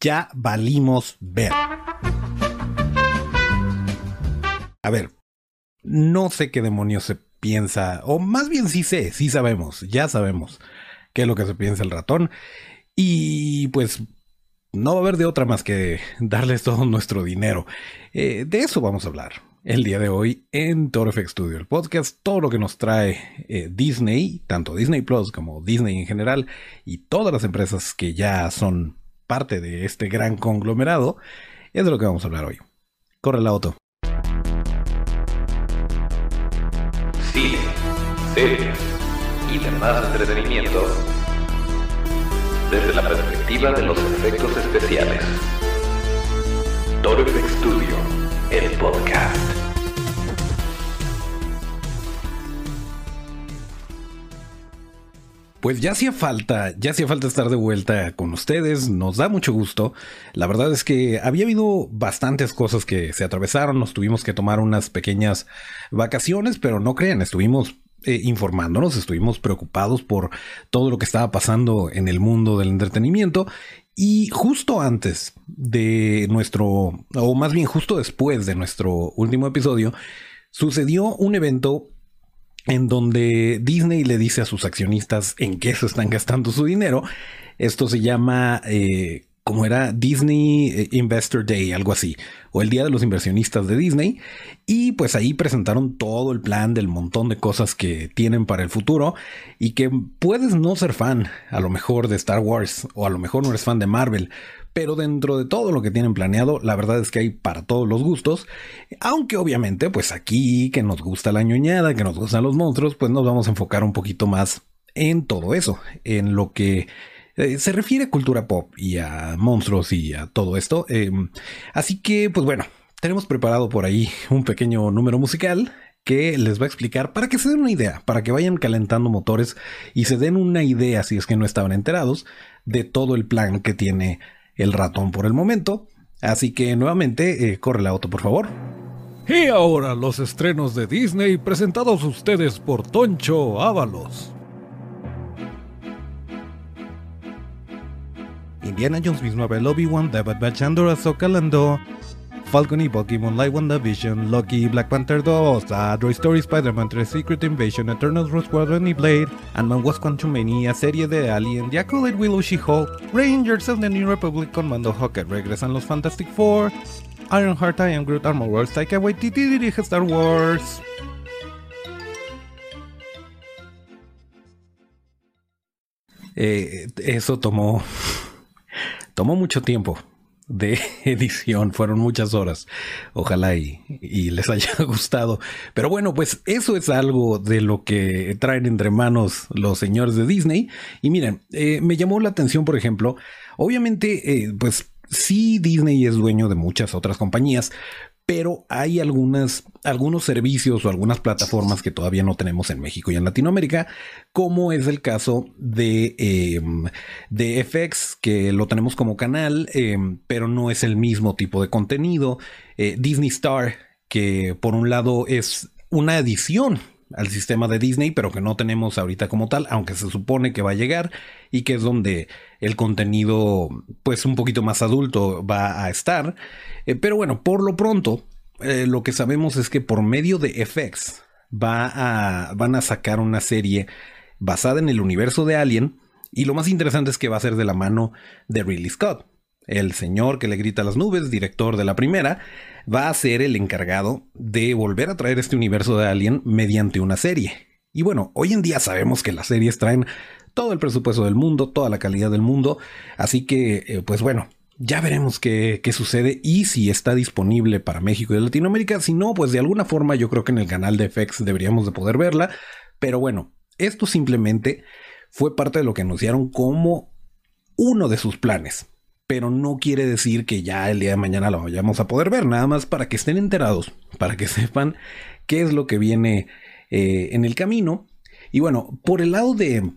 ya valimos ver. A ver, no sé qué demonios se piensa, o más bien sí sé, sí sabemos, ya sabemos qué es lo que se piensa el ratón. Y pues no va a haber de otra más que darles todo nuestro dinero. Eh, de eso vamos a hablar el día de hoy en ToroFX Studio, el podcast, todo lo que nos trae eh, Disney, tanto Disney Plus como Disney en general, y todas las empresas que ya son parte de este gran conglomerado, es de lo que vamos a hablar hoy. Corre la auto. Cine, series y demás entretenimiento desde la perspectiva de los efectos especiales. Toro Studio, el podcast. Pues ya hacía falta, ya hacía falta estar de vuelta con ustedes, nos da mucho gusto. La verdad es que había habido bastantes cosas que se atravesaron, nos tuvimos que tomar unas pequeñas vacaciones, pero no crean, estuvimos eh, informándonos, estuvimos preocupados por todo lo que estaba pasando en el mundo del entretenimiento y justo antes de nuestro, o más bien justo después de nuestro último episodio, sucedió un evento en donde Disney le dice a sus accionistas en qué se están gastando su dinero. Esto se llama, eh, como era Disney eh, Investor Day, algo así, o el Día de los Inversionistas de Disney. Y pues ahí presentaron todo el plan del montón de cosas que tienen para el futuro y que puedes no ser fan a lo mejor de Star Wars o a lo mejor no eres fan de Marvel, pero dentro de todo lo que tienen planeado, la verdad es que hay para todos los gustos, aunque obviamente pues aquí que nos gusta la ñoñada, que nos gustan los monstruos, pues nos vamos a enfocar un poquito más en todo eso, en lo que eh, se refiere a cultura pop y a monstruos y a todo esto. Em, así que pues bueno, tenemos preparado por ahí un pequeño número musical que les va a explicar para que se den una idea, para que vayan calentando motores y se den una idea, si es que no estaban enterados, de todo el plan que tiene el ratón por el momento. Así que nuevamente, eh, corre la auto, por favor. Y ahora los estrenos de Disney presentados ustedes por Toncho Ábalos. Indiana Jones mismo Obi-Wan, David Bachandor, Ahsoka Falcon y Bucky, Moonlight, WandaVision, Loki, Black Panther 2, Android Story, Spider-Man 3, Secret Invasion, Eternal Rose Squadron y Blade, Ant-Man Was Quantumania, serie de Alien, The Acolyte Willow She-Hulk, Rangers of the New Republic con Mando regresan los Fantastic Four, Ironheart, I Am Groot, Armor Wars, Taika Waititi dirige Star Wars. Eh, eso tomó tomó mucho tiempo de edición. Fueron muchas horas. Ojalá y, les haya gustado. Pero bueno, pues eso es algo de lo que traen entre manos los señores de Disney. Y miren, eh, me llamó la atención, por ejemplo, obviamente, eh, pues sí, Disney es dueño de muchas otras compañías, pero hay algunos servicios o algunas plataformas que todavía no tenemos en México y en Latinoamérica, como es el caso de, em, de FX, que lo tenemos como canal, em, pero no es el mismo tipo de contenido. Eh, Disney Star, que por un lado es una edición al sistema de Disney, pero que no tenemos ahorita como tal, aunque se supone que va a llegar y que es donde el contenido, pues un poquito más adulto va a estar. Eh, pero bueno, por lo pronto, eh, lo que sabemos es que por medio de FX va a, van a sacar una serie basada en el universo de Alien y lo más interesante es que va a ser de la mano de Ridley Scott. El señor que le grita a las nubes, director de la primera, va a ser el encargado de volver a traer este universo de Alien mediante una serie. Y bueno, hoy en día sabemos que las series traen todo el presupuesto del mundo, toda la calidad del mundo, así que, eh, pues bueno, ya veremos qué, qué, sucede y si está disponible para México y Latinoamérica. Si no, pues de alguna forma yo creo que en el canal de FX deberíamos de poder verla. Pero bueno, esto simplemente fue parte de lo que anunciaron como uno de sus planes pero no quiere decir que ya el día de mañana lo vayamos a poder ver, nada más para que estén enterados, para que sepan qué es lo que viene eh, en el camino. Y bueno, por el lado de,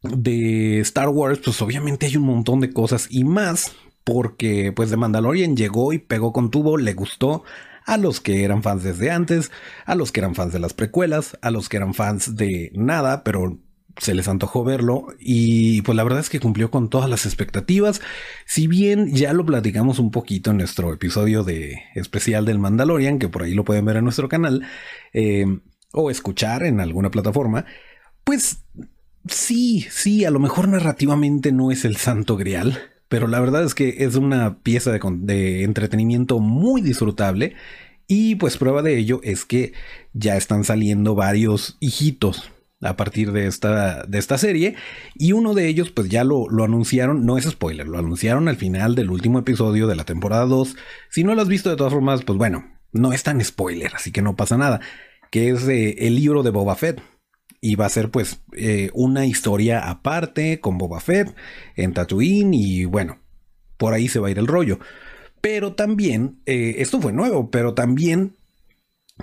de Star Wars, pues obviamente hay un montón de cosas y más porque pues de Mandalorian llegó y pegó con tubo, le gustó a los que eran fans desde antes, a los que eran fans de las precuelas, a los que eran fans de nada, pero se les antojó verlo y pues la verdad es que cumplió con todas las expectativas. Si bien ya lo platicamos un poquito en nuestro episodio de especial del Mandalorian, que por ahí lo pueden ver en nuestro canal eh, o escuchar en alguna plataforma, pues sí, sí, a lo mejor narrativamente no es el santo grial, pero la verdad es que es una pieza de entretenimiento muy disfrutable. Y pues prueba de ello es que ya están saliendo varios hijitos a partir de esta, de esta serie. Y uno de ellos, pues ya lo, anunciaron, no es spoiler, lo anunciaron al final del último episodio de la temporada 2. Si no lo has visto de todas formas, pues bueno, no es tan spoiler, así que no pasa nada. Que es eh, el libro de Boba Fett. Y va a ser pues eh, una historia aparte con Boba Fett en Tatooine y bueno, por ahí se va a ir el rollo. Pero también, eh, esto fue nuevo, pero también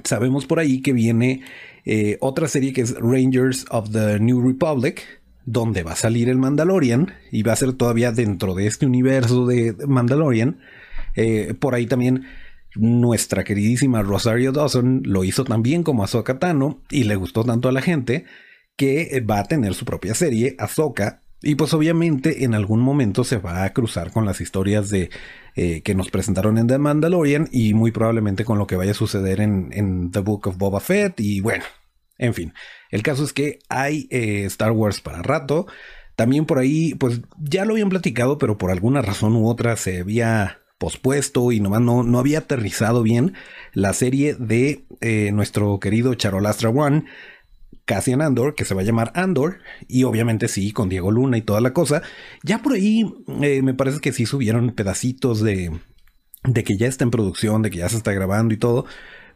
sabemos por ahí que viene eh, otra serie que es Rangers of the New Republic, donde va a salir el Mandalorian y va a ser todavía dentro de este universo de Mandalorian. Eh, por ahí también nuestra queridísima Rosario Dawson lo hizo también como Ahsoka Tano y le gustó tanto a la gente que va a tener su propia serie, Ahsoka, y pues obviamente en algún momento se va a cruzar con las historias de eh, que nos presentaron en The Mandalorian y muy probablemente con lo que vaya a suceder en, The Book of Boba Fett y bueno, en fin, el caso es que hay eh, Star Wars para rato. También por ahí, pues ya lo habían platicado, pero por alguna razón u otra se había pospuesto y nomás no, no había aterrizado bien la serie de eh, nuestro querido Charolastra One Cassian Andor, que se va a llamar Andor, y obviamente sí, con Diego Luna y toda la cosa. Ya por ahí eh, me parece que sí subieron pedacitos de, de que ya está en producción, de que ya se está grabando y todo,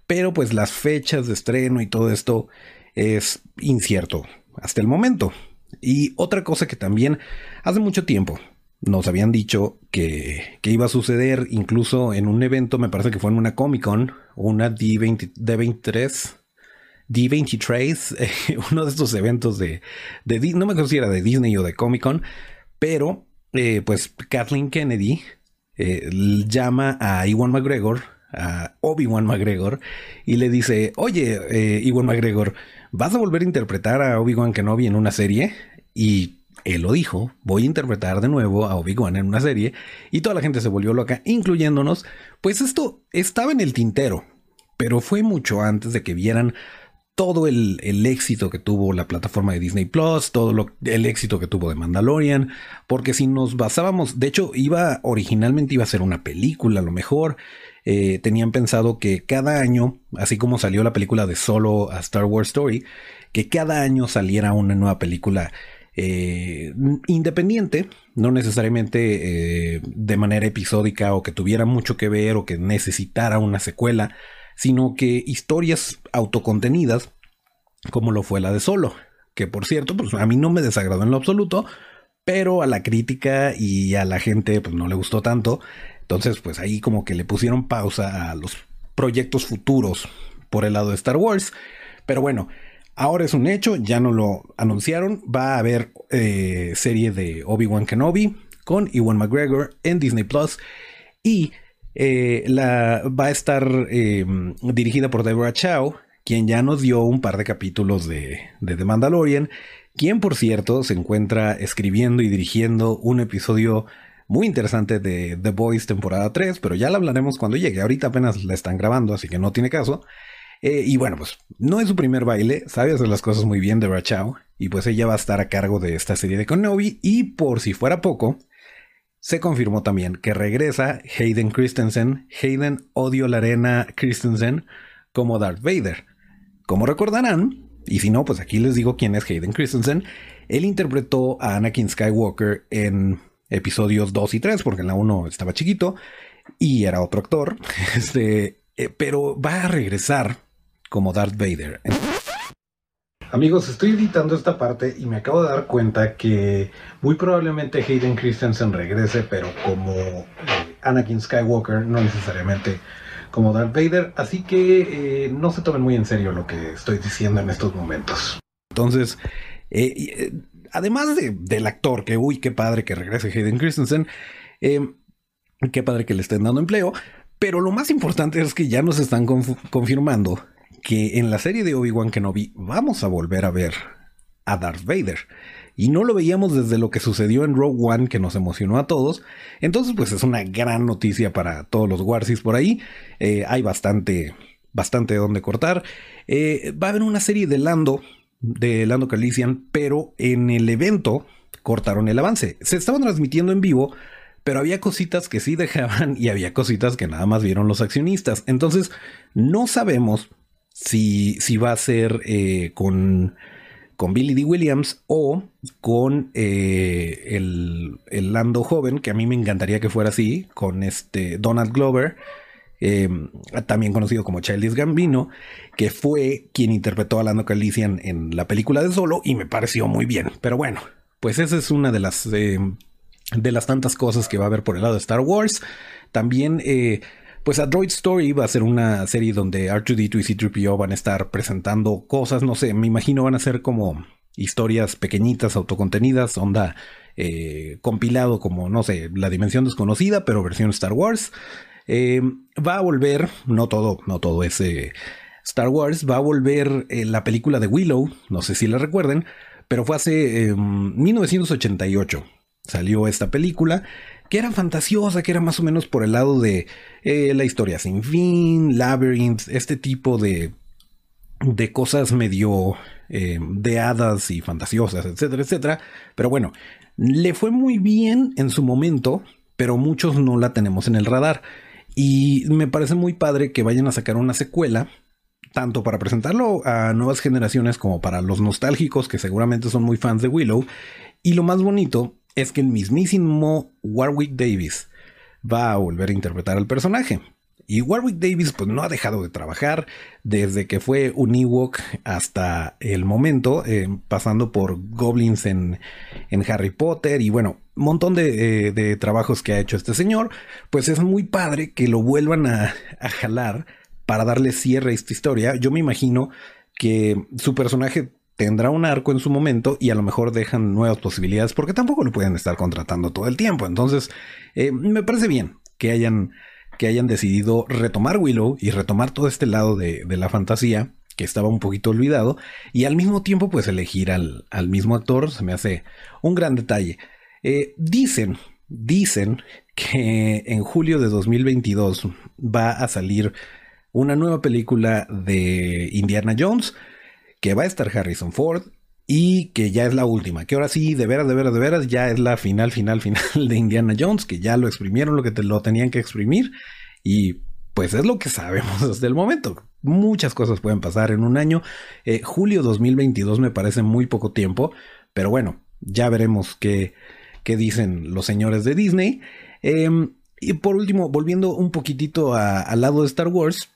pero pues las fechas de estreno y todo esto es incierto hasta el momento. Y otra cosa que también hace mucho tiempo nos habían dicho que, que, iba a suceder incluso en un evento, me parece que fue en una Comic Con, una D20, D23, D23, eh, uno de estos eventos de, de, no me acuerdo si era de Disney o de Comic Con, pero eh, pues Kathleen Kennedy eh, llama a Iwan McGregor, a Obi-Wan McGregor, y le dice, oye, Iwan McGregor, ¿vas a volver a interpretar a Obi-Wan Kenobi en una serie? Y él lo dijo, voy a interpretar de nuevo a Obi-Wan en una serie, y toda la gente se volvió loca, incluyéndonos, pues esto estaba en el tintero, pero fue mucho antes de que vieran todo el, éxito que tuvo la plataforma de Disney Plus, todo el éxito que tuvo de Mandalorian, porque si nos basábamos, de hecho, iba originalmente iba a ser una película, a lo mejor. Eh, tenían pensado que cada año, así como salió la película de Solo a Star Wars Story, que cada año saliera una nueva película eh, independiente, no necesariamente eh, de manera episódica o que tuviera mucho que ver o que necesitara una secuela, sino que historias autocontenidas, como lo fue la de Solo, que por cierto, pues a mí no me desagradó en lo absoluto, pero a la crítica y a la gente pues no le gustó tanto, entonces pues ahí como que le pusieron pausa a los proyectos futuros por el lado de Star Wars, pero bueno, ahora es un hecho, ya no lo anunciaron, va a haber eh, serie de Obi-Wan Kenobi con Ewan McGregor en Disney Plus y eh, la, va a estar em, dirigida por Deborah Chow, quien ya nos dio un par de capítulos de, de The Mandalorian, quien por cierto se encuentra escribiendo y dirigiendo un episodio muy interesante de The Boys temporada 3, pero ya la hablaremos cuando llegue. Ahorita apenas la están grabando, así que no tiene caso. Eh, y bueno, pues no es su primer baile, sabe hacer las cosas muy bien Deborah Chow, y pues ella va a estar a cargo de esta serie de Kenobi, y por si fuera poco, se confirmó también que regresa Hayden Christensen, Hayden Odio la Arena Christensen, como Darth Vader. Como recordarán, y si no, pues aquí les digo quién es Hayden Christensen, él interpretó a Anakin Skywalker en episodios 2 y 3, porque en la 1 estaba chiquito y era otro actor, este, eh, pero va a regresar como Darth Vader. Amigos, estoy editando esta parte y me acabo de dar cuenta que muy probablemente Hayden Christensen regrese, pero como eh, Anakin Skywalker, no necesariamente como Darth Vader. Así que eh, no se tomen muy en serio lo que estoy diciendo en estos momentos. Entonces, eh, además del actor, que uy, qué padre que regrese Hayden Christensen, qué padre que le estén dando empleo, pero lo más importante es que ya nos están confirmando que en la serie de Obi-Wan Kenobi vamos a volver a ver a Darth Vader. Y no lo veíamos desde lo que sucedió en Rogue One, que nos emocionó a todos. Entonces, pues es una gran noticia para todos los Warsis por ahí. Eh, hay bastante, bastante donde cortar. Eh, va a haber una serie de Lando, de Lando Calrissian, pero en el evento cortaron el avance. Se estaban transmitiendo en vivo, pero había cositas que sí dejaban y había cositas que nada más vieron los accionistas. Entonces, no sabemos si, si va a ser eh, con, con Billy D. Williams o con eh, el, el, Lando joven, que a mí me encantaría que fuera así, con este Donald Glover. Eh, también conocido como Childish Gambino, que fue quien interpretó a Lando Calrissian en la película de Solo y me pareció muy bien. Pero bueno, pues esa es una de las de las tantas cosas que va a haber por el lado de Star Wars. También, eh, pues a Droid Story va a ser una serie donde R2D2 y C3PO van a estar presentando cosas, no sé, me imagino van a ser como historias pequeñitas, autocontenidas, onda eh, compilado como, no sé, la dimensión desconocida, pero versión Star Wars. Eh, va a volver, no todo, no todo es Star Wars, va a volver la película de Willow, no sé si la recuerden, pero fue hace 1988 salió esta película que era fantasiosa, que era más o menos por el lado de eh, la historia sin fin, Labyrinth, este tipo de, de cosas medio eh, de hadas y fantasiosas, etcétera, etcétera. Pero bueno, le fue muy bien en su momento, pero muchos no la tenemos en el radar. Y me parece muy padre que vayan a sacar una secuela, tanto para presentarlo a nuevas generaciones como para los nostálgicos que seguramente son muy fans de Willow. Y lo más bonito es que el mismísimo Warwick Davis va a volver a interpretar al personaje. Y Warwick Davis pues no ha dejado de trabajar desde que fue un Ewok hasta el momento, eh, pasando por Goblins en, Harry Potter y bueno, un montón de, de, trabajos que ha hecho este señor, pues es muy padre que lo vuelvan a, a jalar para darle cierre a esta historia. Yo me imagino que su personaje tendrá un arco en su momento y a lo mejor dejan nuevas posibilidades porque tampoco lo pueden estar contratando todo el tiempo. Entonces, eh, me parece bien que hayan, que hayan decidido retomar Willow y retomar todo este lado de, la fantasía que estaba un poquito olvidado y al mismo tiempo pues elegir al, mismo actor se me hace un gran detalle. Eh, dicen, dicen que en julio de 2022 va a salir una nueva película de Indiana Jones que va a estar Harrison Ford y que ya es la última, que ahora sí, de veras, de veras, de veras, ya es la final, final, final de Indiana Jones, que ya lo exprimieron lo que te lo tenían que exprimir y pues es lo que sabemos hasta el momento. Muchas cosas pueden pasar en un año. Eh, julio 2022 me parece muy poco tiempo, pero bueno, ya veremos qué, qué dicen los señores de Disney. Em, y por último, volviendo un poquitito al lado de Star Wars,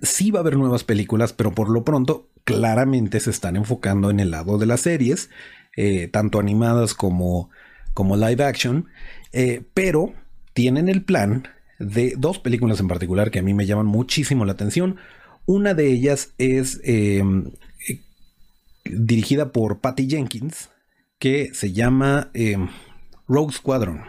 sí va a haber nuevas películas, pero por lo pronto claramente se están enfocando en el lado de las series, eh, tanto animadas como, como live action, eh, pero tienen el plan de dos películas en particular que a mí me llaman muchísimo la atención. Una de ellas es em, dirigida por Patty Jenkins, que se llama em, Rogue Squadron.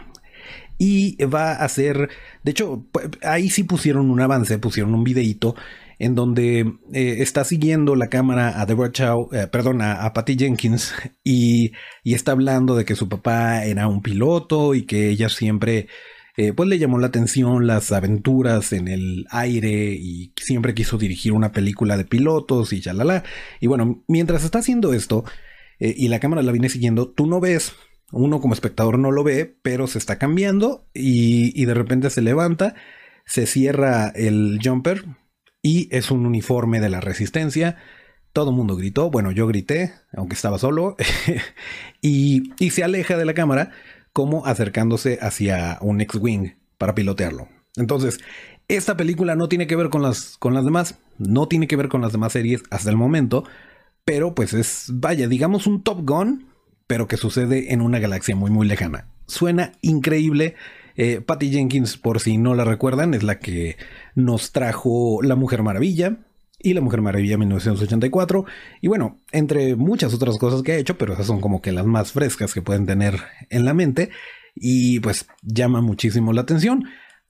Y va a ser, de hecho, ahí sí pusieron un avance, pusieron un videíto en donde eh, está siguiendo la cámara a Deborah Chow, eh, perdón, a, Patty Jenkins y, está hablando de que su papá era un piloto y que ella siempre eh, pues le llamó la atención las aventuras en el aire y siempre quiso dirigir una película de pilotos y la Y bueno, mientras está haciendo esto y la cámara la viene siguiendo, tú no ves uno como espectador no lo ve, pero se está cambiando y, y, de repente se levanta, se cierra el jumper, y es un uniforme de la resistencia. Todo el mundo gritó, bueno, yo grité, aunque estaba solo, y, se aleja de la cámara como acercándose hacia un X-Wing para pilotearlo. Entonces, esta película no tiene que ver con las, con las demás, no tiene que ver con las demás series hasta el momento, pero pues es, vaya, digamos un Top Gun, pero que sucede en una galaxia muy, muy lejana. Suena increíble. Eh, Patty Jenkins, por si no la recuerdan, es la que nos trajo La Mujer Maravilla y La Mujer Maravilla 1984. Y bueno, entre muchas otras cosas que ha hecho, pero esas son como que las más frescas que pueden tener en la mente. Y pues llama muchísimo la atención.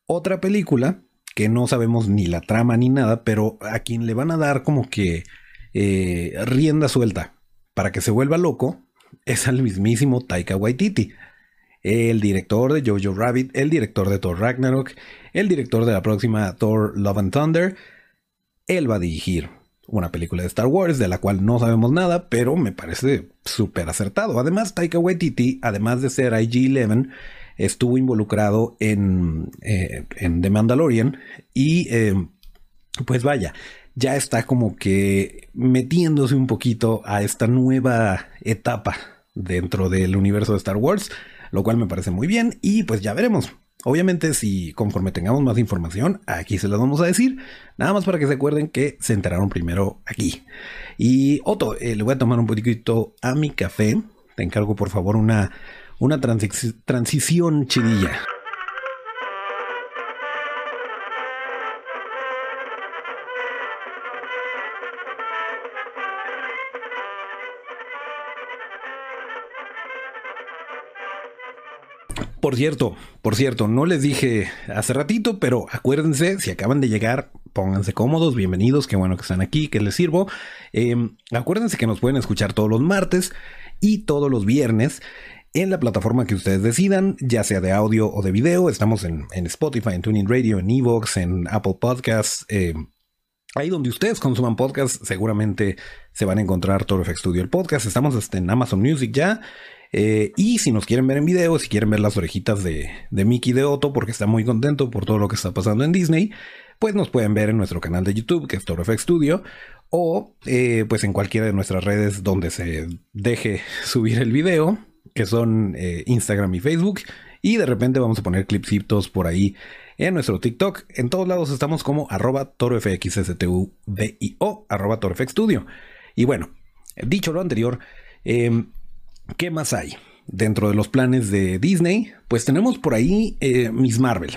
Otra película que no sabemos ni la trama ni nada, pero a quien le van a dar como que eh, rienda suelta para que se vuelva loco es al mismísimo Taika Waititi, el director de Jojo Rabbit, el director de Thor Ragnarok, el director de la próxima Thor Love and Thunder. Él va a dirigir una película de Star Wars de la cual no sabemos nada, pero me parece súper acertado. Además, Taika Waititi, además de ser IG-11, estuvo involucrado en, eh, en The Mandalorian y eh, pues vaya, ya está como que metiéndose un poquito a esta nueva etapa dentro del universo de Star Wars, lo cual me parece muy bien y pues ya veremos. Obviamente, si conforme tengamos más información, aquí se las vamos a decir. Nada más para que se acuerden que se enteraron primero aquí. Y Otto, eh, le voy a tomar un poquito a mi café. Te encargo, por favor, una, una transición chidilla. Por cierto, por cierto, no les dije hace ratito, pero acuérdense, si acaban de llegar, pónganse cómodos, bienvenidos, qué bueno que están aquí, que les sirvo. Em, acuérdense que nos pueden escuchar todos los martes y todos los viernes en la plataforma que ustedes decidan, ya sea de audio o de video. Estamos en, Spotify, en Tuning Radio, en Evox, en Apple Podcasts. Em, ahí donde ustedes consuman podcasts, seguramente se van a encontrar Toro Studio el podcast. Estamos en Amazon Music ya. Eh, y si nos quieren ver en video, si quieren ver las orejitas de, Mickey de Otto, porque está muy contento por todo lo que está pasando en Disney, pues nos pueden ver en nuestro canal de YouTube, que es Toro FX Studio, o eh, pues en cualquiera de nuestras redes donde se deje subir el video, que son eh, Instagram y Facebook. Y de repente vamos a poner clipsitos por ahí en nuestro TikTok. En todos lados estamos como arroba arroba torofxstudio. Y bueno, dicho lo anterior, eh, ¿Qué más hay? Dentro de los planes de Disney, pues tenemos por ahí eh, Miss Marvel,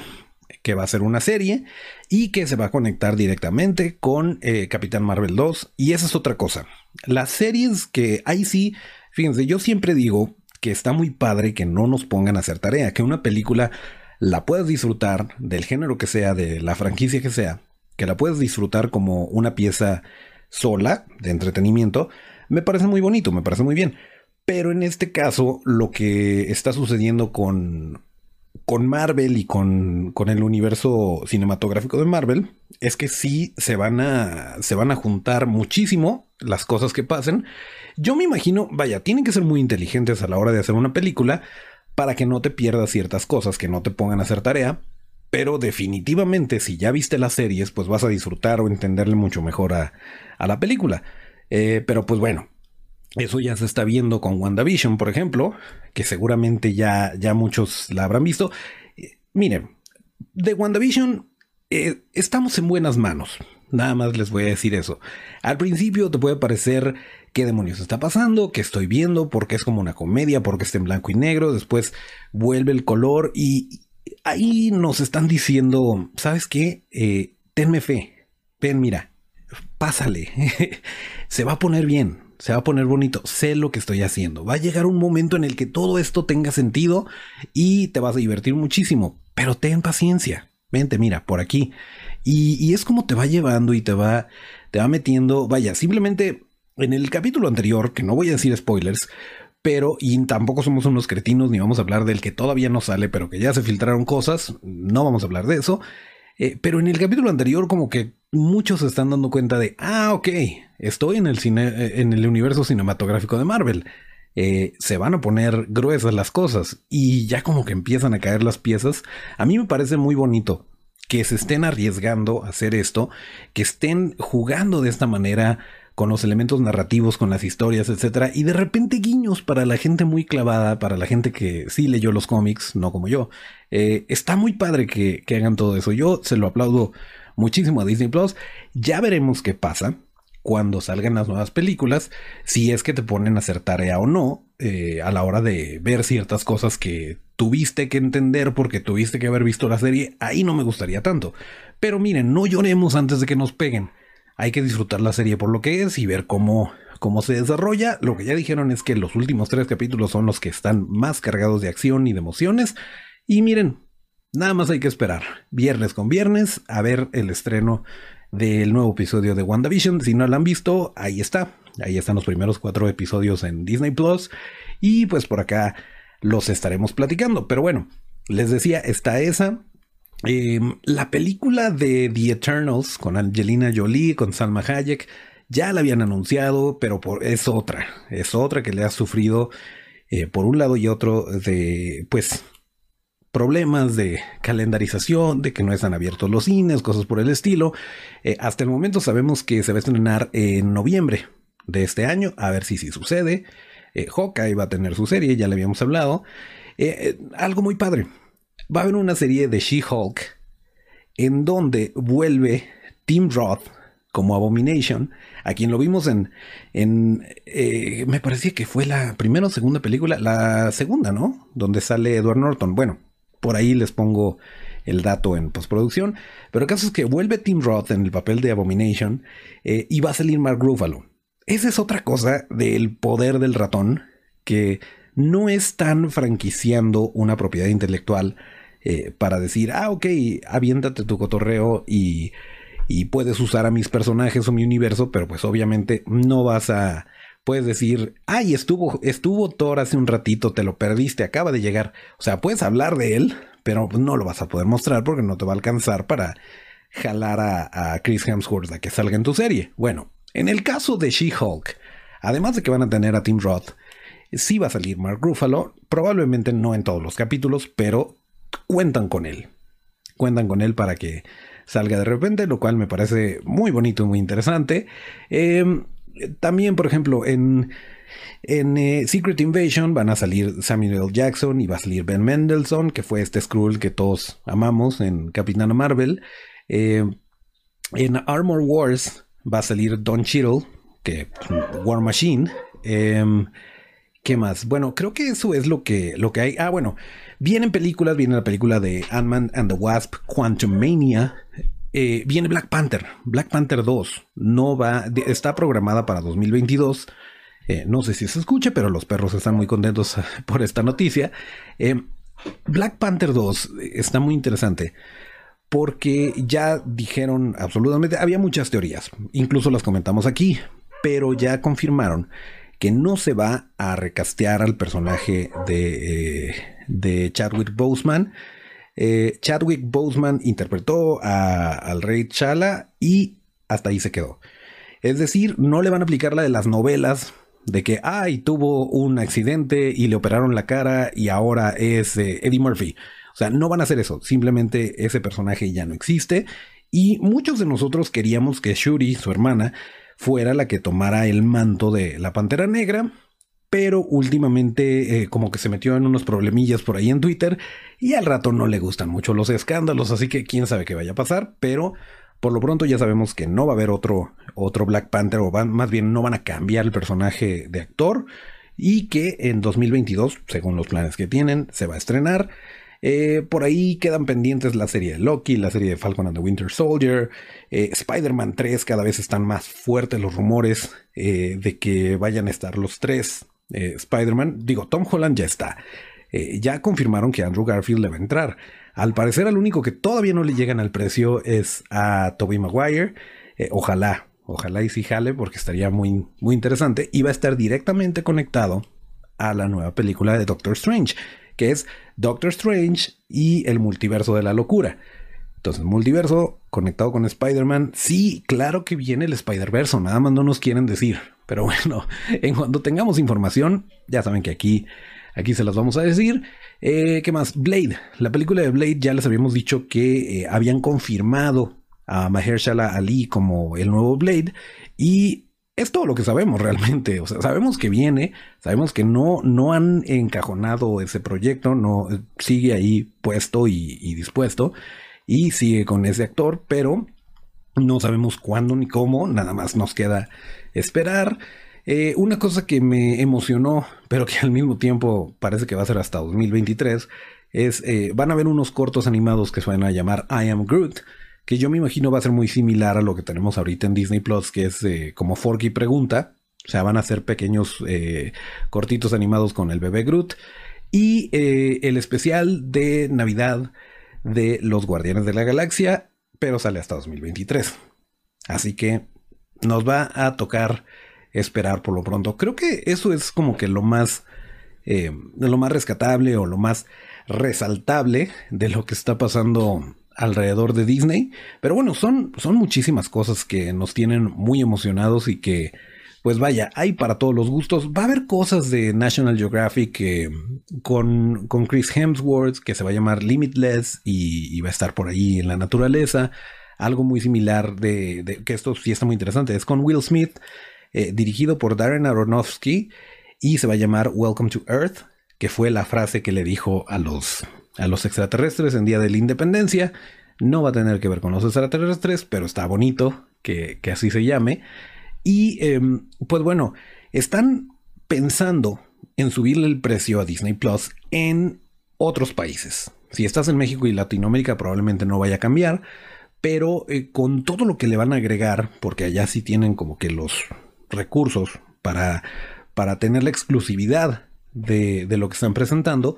que va a ser una serie y que se va a conectar directamente con eh, Capitán Marvel 2. Y esa es otra cosa. Las series que hay sí, fíjense, yo siempre digo que está muy padre que no nos pongan a hacer tarea, que una película la puedas disfrutar del género que sea, de la franquicia que sea, que la puedas disfrutar como una pieza sola de entretenimiento, me parece muy bonito, me parece muy bien. Pero en este caso, lo que está sucediendo con, con Marvel y con, con, el universo cinematográfico de Marvel es que sí se van, a, se van a juntar muchísimo las cosas que pasen. Yo me imagino, vaya, tienen que ser muy inteligentes a la hora de hacer una película para que no te pierdas ciertas cosas, que no te pongan a hacer tarea. Pero definitivamente, si ya viste las series, pues vas a disfrutar o entenderle mucho mejor a, a la película. Eh, pero pues bueno, eso ya se está viendo con WandaVision, por ejemplo, que seguramente ya, ya muchos la habrán visto. Eh, miren, de WandaVision eh, estamos en buenas manos. Nada más les voy a decir eso. Al principio te puede parecer qué demonios está pasando, qué estoy viendo, porque es como una comedia, porque está en blanco y negro, después vuelve el color y ahí nos están diciendo, ¿sabes qué? Eh, tenme fe, ven, mira, pásale, se va a poner bien, se va a poner bonito, sé lo que estoy haciendo. Va a llegar un momento en el que todo esto tenga sentido y te vas a divertir muchísimo, pero ten paciencia. Vente, mira, por aquí. Y, es como te va llevando y te va, te va metiendo. Vaya, simplemente en el capítulo anterior, que no voy a decir spoilers, pero y tampoco somos unos cretinos ni vamos a hablar del que todavía no sale, pero que ya se filtraron cosas, no vamos a hablar de eso. Eh, pero en el capítulo anterior como que muchos se están dando cuenta de, ah, ok, estoy en el, cine, eh, en el universo cinematográfico de Marvel. Eh, se van a poner gruesas las cosas y ya como que empiezan a caer las piezas. A mí me parece muy bonito que se estén arriesgando a hacer esto, que estén jugando de esta manera con los elementos narrativos, con las historias, etcétera, y de repente guiños para la gente muy clavada, para la gente que sí leyó los cómics, no como yo. Eh, está muy padre que, hagan todo eso. Yo se lo aplaudo muchísimo a Disney Plus. Ya veremos qué pasa cuando salgan las nuevas películas, si es que te ponen a hacer tarea o no, eh, a la hora de ver ciertas cosas que tuviste que entender porque tuviste que haber visto la serie, ahí no me gustaría tanto. Pero miren, no lloremos antes de que nos peguen. Hay que disfrutar la serie por lo que es y ver cómo, cómo se desarrolla. Lo que ya dijeron es que los últimos tres capítulos son los que están más cargados de acción y de emociones. Y miren, nada más hay que esperar, viernes con viernes, a ver el estreno del nuevo episodio de WandaVision. Si no lo han visto, ahí está. Ahí están los primeros cuatro episodios en Disney Plus. Y pues por acá los estaremos platicando. Pero bueno, les decía, está esa. Em, la película de The Eternals con Angelina Jolie, con Salma Hayek, ya la habían anunciado, pero por, es otra. Es otra que le ha sufrido eh, por un lado y otro de, pues, problemas de calendarización, de que no están abiertos los cines, cosas por el estilo. Eh, hasta el momento sabemos que se va a estrenar en noviembre de este año, a ver si sí sucede. Eh, Hawkeye va a tener su serie, ya le habíamos hablado. Eh, algo muy padre. Va a haber una serie de She-Hulk en donde vuelve Tim Roth como Abomination, a quien lo vimos en, en me parecía que fue la primera o segunda película, la segunda, ¿no? Donde sale Edward Norton. Bueno, por ahí les pongo el dato en postproducción. Pero el caso es que vuelve Tim Roth en el papel de Abomination eh, y va a salir Mark Ruffalo. Esa es otra cosa del poder del ratón que no están franquiciando una propiedad intelectual eh, para decir, ah, ok, aviéntate tu cotorreo y, y puedes usar a mis personajes o mi universo, pero pues obviamente no vas a puedes decir, ay, estuvo, estuvo Thor hace un ratito, te lo perdiste, acaba de llegar. O sea, puedes hablar de él, pero no lo vas a poder mostrar porque no te va a alcanzar para jalar a, Chris Hemsworth a que salga en tu serie. Bueno, en el caso de She-Hulk, además de que van a tener a Tim Roth, sí va a salir Mark Ruffalo, probablemente no en todos los capítulos, pero cuentan con él. Cuentan con él para que salga de repente, lo cual me parece muy bonito y muy interesante. Eh, también, por ejemplo, en, en eh, Secret Invasion van a salir Samuel L. Jackson y va a salir Ben Mendelssohn, que fue este Skrull que todos amamos en Capitana Marvel. Eh, en Armor Wars va a salir Don Cheadle, que War Machine. Em, ¿Qué más? Bueno, creo que eso es lo que, lo que hay. Ah, bueno, vienen películas, viene la película de Ant-Man and the Wasp, Quantum Mania, eh, viene Black Panther, Black Panther 2, no va, está programada para 2022. Eh, no sé si se escucha, pero los perros están muy contentos por esta noticia. Eh, Black Panther 2 está muy interesante porque ya dijeron absolutamente, había muchas teorías, incluso las comentamos aquí, pero ya confirmaron que no se va a recastear al personaje de, de Chadwick Boseman eh, Chadwick Boseman interpretó al rey Chala y hasta ahí se quedó. Es decir, no le van a aplicar la de las novelas de que, ay, tuvo un accidente y le operaron la cara y ahora es eh, Eddie Murphy. O sea, no van a hacer eso. Simplemente ese personaje ya no existe. Y muchos de nosotros queríamos que Shuri, su hermana, fuera la que tomara el manto de la Pantera Negra pero últimamente eh, como que se metió en unos problemillas por ahí en Twitter y al rato no le gustan mucho los escándalos, así que quién sabe qué vaya a pasar, pero por lo pronto ya sabemos que no va a haber otro, otro Black Panther o más bien no van a cambiar el personaje de actor y que en 2022, según los planes que tienen, se va a estrenar. Eh, por ahí quedan pendientes la serie de Loki, la serie de Falcon and the Winter Soldier, eh, Spider-Man 3, cada vez están más fuertes los rumores de que vayan a estar los tres eh, Spider-Man, digo, Tom Holland ya está. Eh, ya confirmaron que Andrew Garfield le va a entrar. Al parecer, al único que todavía no le llegan al precio es a Tobey Maguire. Eh, ojalá, ojalá y sí jale, porque estaría muy, muy interesante. Y va a estar directamente conectado a la nueva película de Doctor Strange, que es Doctor Strange y el multiverso de la locura. Entonces, multiverso conectado con Spider-Man. Sí, claro que viene el Spider-Verse, nada más no nos quieren decir. Pero bueno, en cuanto tengamos información, ya saben que aquí, aquí se las vamos a decir. Eh, ¿Qué más? Blade. La película de Blade ya les habíamos dicho que eh, habían confirmado a Mahershala Ali como el nuevo Blade. Y es todo lo que sabemos realmente. O sea, sabemos que viene, sabemos que no, no han encajonado ese proyecto, no sigue ahí puesto y dispuesto. Y sigue con ese actor, pero no sabemos cuándo ni cómo, nada más nos queda esperar. Eh, una cosa que me emocionó, pero que al mismo tiempo parece que va a ser hasta 2023, es, eh, van a haber unos cortos animados que se van a llamar I Am Groot, que yo me imagino va a ser muy similar a lo que tenemos ahorita en Disney Plus, que es eh, como Forky Pregunta. O sea, van a ser pequeños cortitos animados con el bebé Groot. Y el especial de Navidad de los Guardianes de la Galaxia pero sale hasta 2023. Así que nos va a tocar esperar por lo pronto. Creo que eso es como que lo más, eh, lo más rescatable o lo más resaltable de lo que está pasando alrededor de Disney. Pero bueno, son, son muchísimas cosas que nos tienen muy emocionados y que, pues vaya, hay para todos los gustos. Va a haber cosas de National Geographic con, con, Chris Hemsworth que se va a llamar Limitless y, va a estar por ahí en la naturaleza. Algo muy similar de, que esto sí está muy interesante. Es con Will Smith, eh, dirigido por Darren Aronofsky y se va a llamar Welcome to Earth, que fue la frase que le dijo a los a los extraterrestres en Día de la Independencia. No va a tener que ver con los extraterrestres, pero está bonito que, así se llame. Y em, pues bueno, están pensando en subirle el precio a Disney Plus en otros países. Si estás en México y Latinoamérica probablemente no vaya a cambiar, pero eh, con todo lo que le van a agregar, porque allá sí tienen como que los recursos para, para tener la exclusividad de, de lo que están presentando,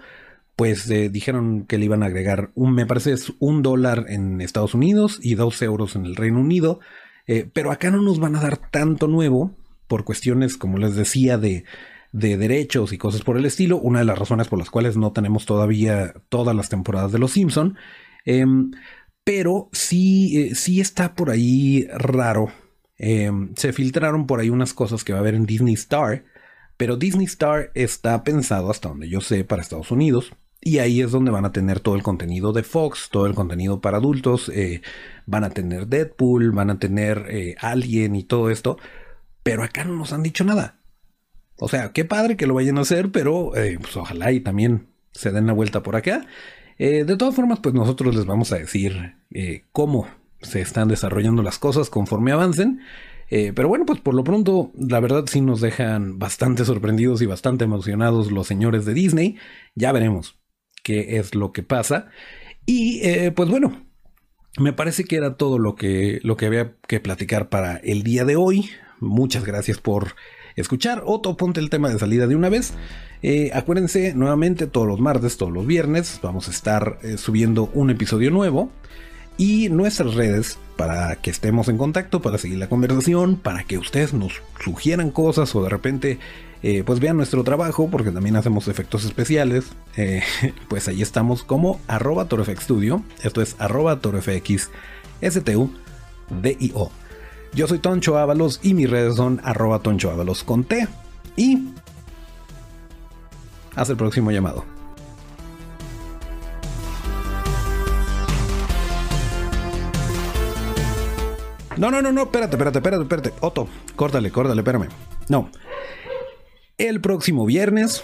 pues eh, dijeron que le iban a agregar un, me parece un dólar en Estados Unidos y dos euros en el Reino Unido, eh, pero acá no nos van a dar tanto nuevo por cuestiones, como les decía, de, de derechos y cosas por el estilo, una de las razones por las cuales no tenemos todavía todas las temporadas de Los Simpson, em, pero sí, eh, sí está por ahí raro. Em, se filtraron por ahí unas cosas que va a haber en Disney Star, pero Disney Star está pensado, hasta donde yo sé, para Estados Unidos. Y ahí es donde van a tener todo el contenido de Fox, todo el contenido para adultos. Eh, van a tener Deadpool, van a tener eh, Alien y todo esto. Pero acá no nos han dicho nada. O sea, qué padre que lo vayan a hacer, pero eh, pues ojalá y también se den la vuelta por acá. de todas formas, pues nosotros les vamos a decir cómo se están desarrollando las cosas conforme avancen. pero bueno, pues por lo pronto, la verdad sí nos dejan bastante sorprendidos y bastante emocionados los señores de Disney. Ya veremos qué es lo que pasa. Y eh, pues bueno, me parece que era todo lo que, lo que había que platicar para el día de hoy. Muchas gracias por escuchar. Otto, ponte el tema de salida de una vez. Eh, acuérdense nuevamente todos los martes, todos los viernes, vamos a estar eh, subiendo un episodio nuevo. Y nuestras redes para que estemos en contacto, para seguir la conversación, para que ustedes nos sugieran cosas o de repente eh, pues vean nuestro trabajo porque también hacemos efectos especiales. Eh, pues ahí estamos como arroba Studio. Esto es arroba torofx STU-DIO. Yo soy Toncho Ábalos y mis redes son arroba Toncho con T. Y hasta el próximo llamado. No, no, no, no, espérate, espérate, espérate, espérate. Otto, córtale, córtale, espérame. No. El próximo viernes,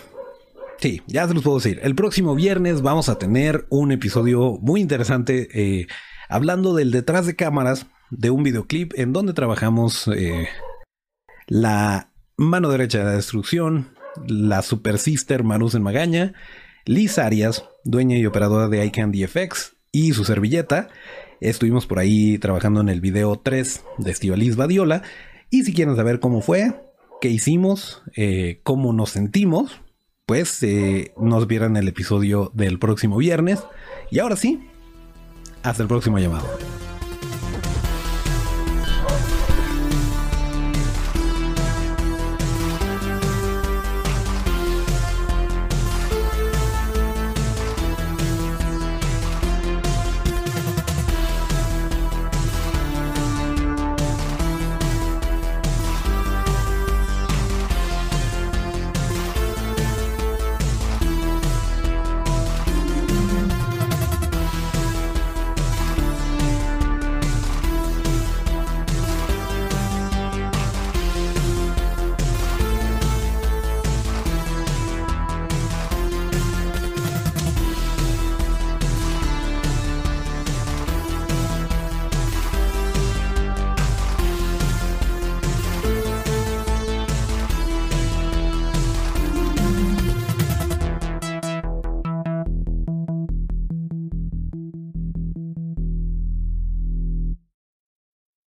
sí, ya se los puedo decir. El próximo viernes vamos a tener un episodio muy interesante eh, hablando del detrás de cámaras de un videoclip en donde trabajamos eh, la mano derecha de la destrucción, la super sister en Magaña, Liz Arias, dueña y operadora de iCandy FX y su servilleta. Estuvimos por ahí trabajando en el video 3 de Estivalis Badiola. Y si quieren saber cómo fue, qué hicimos, eh, cómo nos sentimos, pues eh, nos vieran el episodio del próximo viernes. Y ahora sí, hasta el próximo llamado.